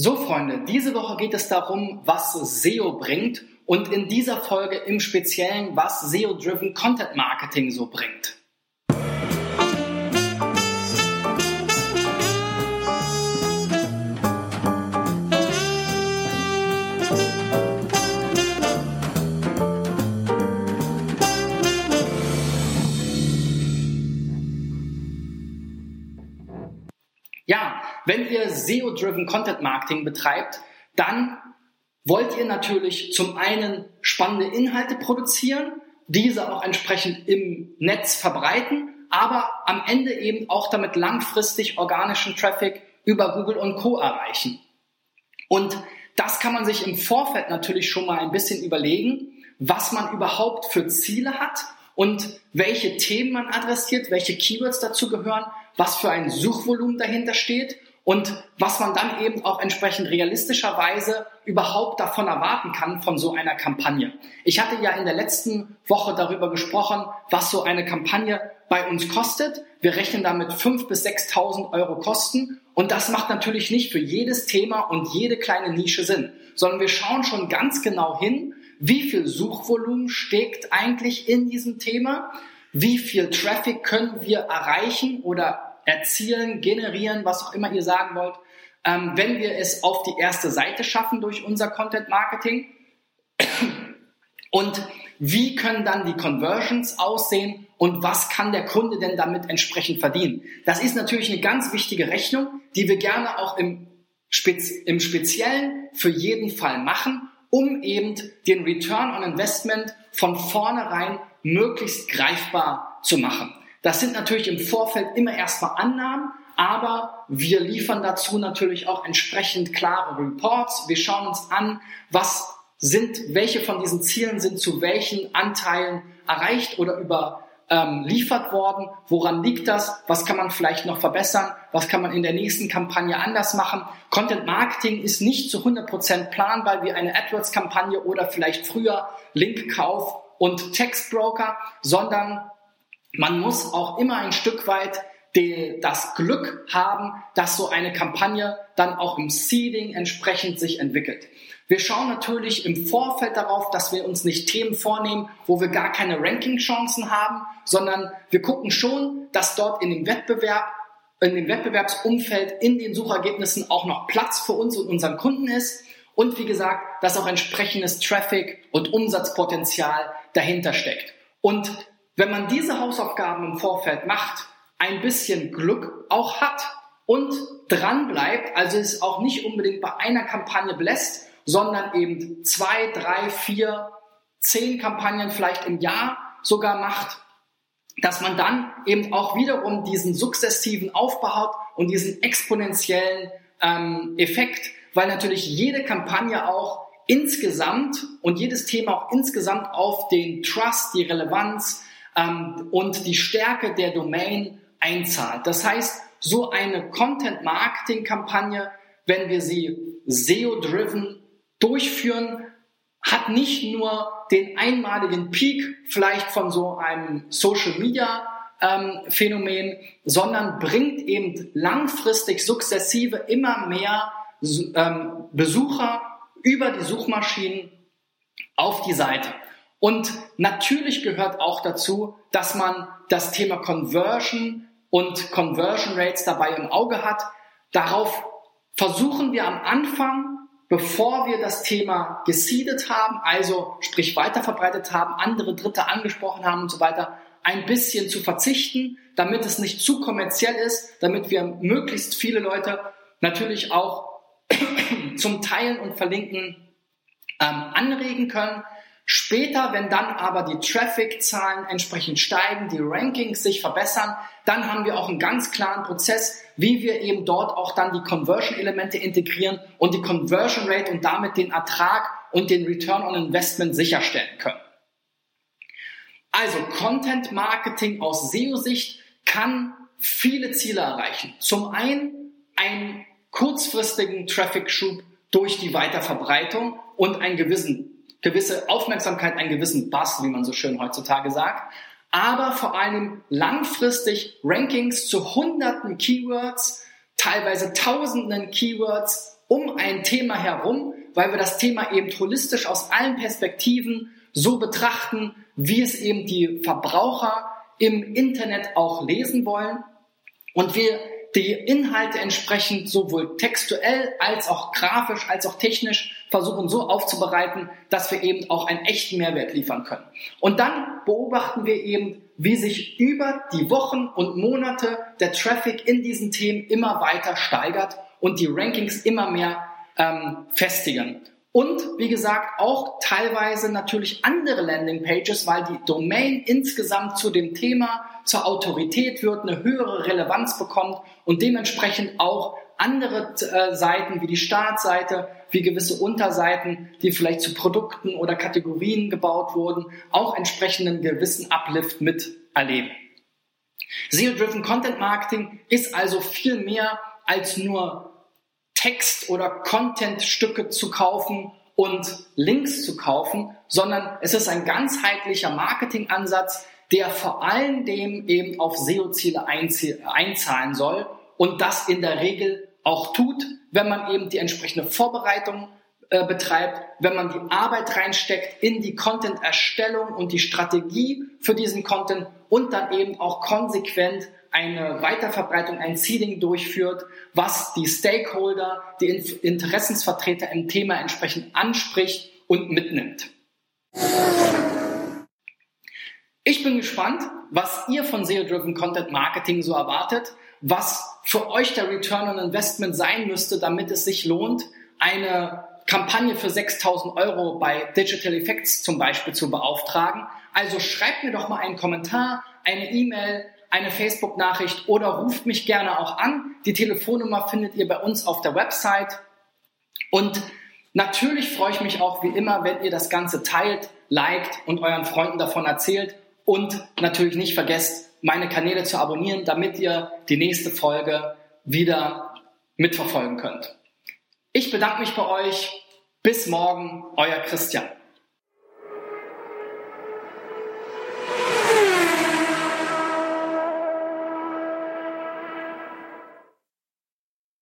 So, Freunde, diese Woche geht es darum, was SEO bringt und in dieser Folge im Speziellen, was SEO-Driven Content Marketing so bringt. Ja, wenn ihr SEO-driven Content Marketing betreibt, dann wollt ihr natürlich zum einen spannende Inhalte produzieren, diese auch entsprechend im Netz verbreiten, aber am Ende eben auch damit langfristig organischen Traffic über Google und Co erreichen. Und das kann man sich im Vorfeld natürlich schon mal ein bisschen überlegen, was man überhaupt für Ziele hat und welche Themen man adressiert, welche Keywords dazu gehören, was für ein Suchvolumen dahinter steht und was man dann eben auch entsprechend realistischerweise überhaupt davon erwarten kann von so einer Kampagne. Ich hatte ja in der letzten Woche darüber gesprochen, was so eine Kampagne bei uns kostet. Wir rechnen damit 5.000 bis 6.000 Euro Kosten und das macht natürlich nicht für jedes Thema und jede kleine Nische Sinn, sondern wir schauen schon ganz genau hin, wie viel Suchvolumen steckt eigentlich in diesem Thema, wie viel Traffic können wir erreichen oder erzielen, generieren, was auch immer ihr sagen wollt, ähm, wenn wir es auf die erste Seite schaffen durch unser Content Marketing. Und wie können dann die Conversions aussehen und was kann der Kunde denn damit entsprechend verdienen? Das ist natürlich eine ganz wichtige Rechnung, die wir gerne auch im, Spez im Speziellen für jeden Fall machen um eben den Return on Investment von vornherein möglichst greifbar zu machen. Das sind natürlich im Vorfeld immer erstmal Annahmen, aber wir liefern dazu natürlich auch entsprechend klare Reports. Wir schauen uns an, was sind, welche von diesen Zielen sind zu welchen Anteilen erreicht oder über ähm, liefert worden. Woran liegt das? Was kann man vielleicht noch verbessern? Was kann man in der nächsten Kampagne anders machen? Content Marketing ist nicht zu 100% planbar wie eine AdWords-Kampagne oder vielleicht früher Linkkauf und Textbroker, sondern man muss auch immer ein Stück weit die, das Glück haben, dass so eine Kampagne dann auch im Seeding entsprechend sich entwickelt. Wir schauen natürlich im Vorfeld darauf, dass wir uns nicht Themen vornehmen, wo wir gar keine Ranking-Chancen haben, sondern wir gucken schon, dass dort in dem Wettbewerb, in dem Wettbewerbsumfeld, in den Suchergebnissen auch noch Platz für uns und unseren Kunden ist. Und wie gesagt, dass auch entsprechendes Traffic und Umsatzpotenzial dahinter steckt. Und wenn man diese Hausaufgaben im Vorfeld macht, ein bisschen Glück auch hat und dran bleibt, also es auch nicht unbedingt bei einer Kampagne belässt, sondern eben zwei, drei, vier, zehn Kampagnen vielleicht im Jahr sogar macht, dass man dann eben auch wiederum diesen sukzessiven Aufbau hat und diesen exponentiellen ähm, Effekt, weil natürlich jede Kampagne auch insgesamt und jedes Thema auch insgesamt auf den Trust, die Relevanz ähm, und die Stärke der Domain einzahlt. Das heißt, so eine Content-Marketing-Kampagne, wenn wir sie SEO-driven durchführen, hat nicht nur den einmaligen Peak vielleicht von so einem Social Media ähm, sondern bringt eben langfristig sukzessive immer mehr ähm, Besucher über die Suchmaschinen auf die Seite. Und natürlich gehört auch dazu, dass man das Thema Conversion und Conversion Rates dabei im Auge hat. Darauf versuchen wir am Anfang bevor wir das Thema gesiedet haben, also sprich weiterverbreitet haben, andere Dritte angesprochen haben und so weiter, ein bisschen zu verzichten, damit es nicht zu kommerziell ist, damit wir möglichst viele Leute natürlich auch zum Teilen und Verlinken ähm, anregen können. Später, wenn dann aber die Traffic-Zahlen entsprechend steigen, die Rankings sich verbessern, dann haben wir auch einen ganz klaren Prozess, wie wir eben dort auch dann die Conversion-Elemente integrieren und die Conversion Rate und damit den Ertrag und den Return on Investment sicherstellen können. Also Content Marketing aus SEO-Sicht kann viele Ziele erreichen. Zum einen einen kurzfristigen Traffic-Schub durch die Weiterverbreitung und einen gewissen gewisse Aufmerksamkeit, einen gewissen Bass, wie man so schön heutzutage sagt, aber vor allem langfristig Rankings zu hunderten Keywords, teilweise tausenden Keywords um ein Thema herum, weil wir das Thema eben holistisch aus allen Perspektiven so betrachten, wie es eben die Verbraucher im Internet auch lesen wollen. Und wir die Inhalte entsprechend sowohl textuell als auch grafisch als auch technisch versuchen so aufzubereiten, dass wir eben auch einen echten Mehrwert liefern können. Und dann beobachten wir eben, wie sich über die Wochen und Monate der Traffic in diesen Themen immer weiter steigert und die Rankings immer mehr ähm, festigen. Und wie gesagt, auch teilweise natürlich andere Landingpages, weil die Domain insgesamt zu dem Thema zur Autorität wird, eine höhere Relevanz bekommt und dementsprechend auch andere äh, Seiten wie die Startseite, wie gewisse Unterseiten, die vielleicht zu Produkten oder Kategorien gebaut wurden, auch entsprechenden gewissen Uplift miterleben. SEO-Driven Content Marketing ist also viel mehr als nur Text- oder Content-Stücke zu kaufen und Links zu kaufen, sondern es ist ein ganzheitlicher Marketingansatz, der vor allen Dingen eben auf SEO-Ziele einzahlen soll und das in der Regel auch tut, wenn man eben die entsprechende Vorbereitung äh, betreibt, wenn man die Arbeit reinsteckt in die Content-Erstellung und die Strategie für diesen Content und dann eben auch konsequent eine Weiterverbreitung, ein Seeding durchführt, was die Stakeholder, die Interessensvertreter im Thema entsprechend anspricht und mitnimmt. Ich bin gespannt, was ihr von SEO-Driven Content Marketing so erwartet, was für euch der Return on Investment sein müsste, damit es sich lohnt, eine Kampagne für 6000 Euro bei Digital Effects zum Beispiel zu beauftragen. Also schreibt mir doch mal einen Kommentar, eine E-Mail, eine Facebook-Nachricht oder ruft mich gerne auch an. Die Telefonnummer findet ihr bei uns auf der Website. Und natürlich freue ich mich auch wie immer, wenn ihr das Ganze teilt, liked und euren Freunden davon erzählt. Und natürlich nicht vergesst, meine Kanäle zu abonnieren, damit ihr die nächste Folge wieder mitverfolgen könnt. Ich bedanke mich bei euch. Bis morgen, euer Christian.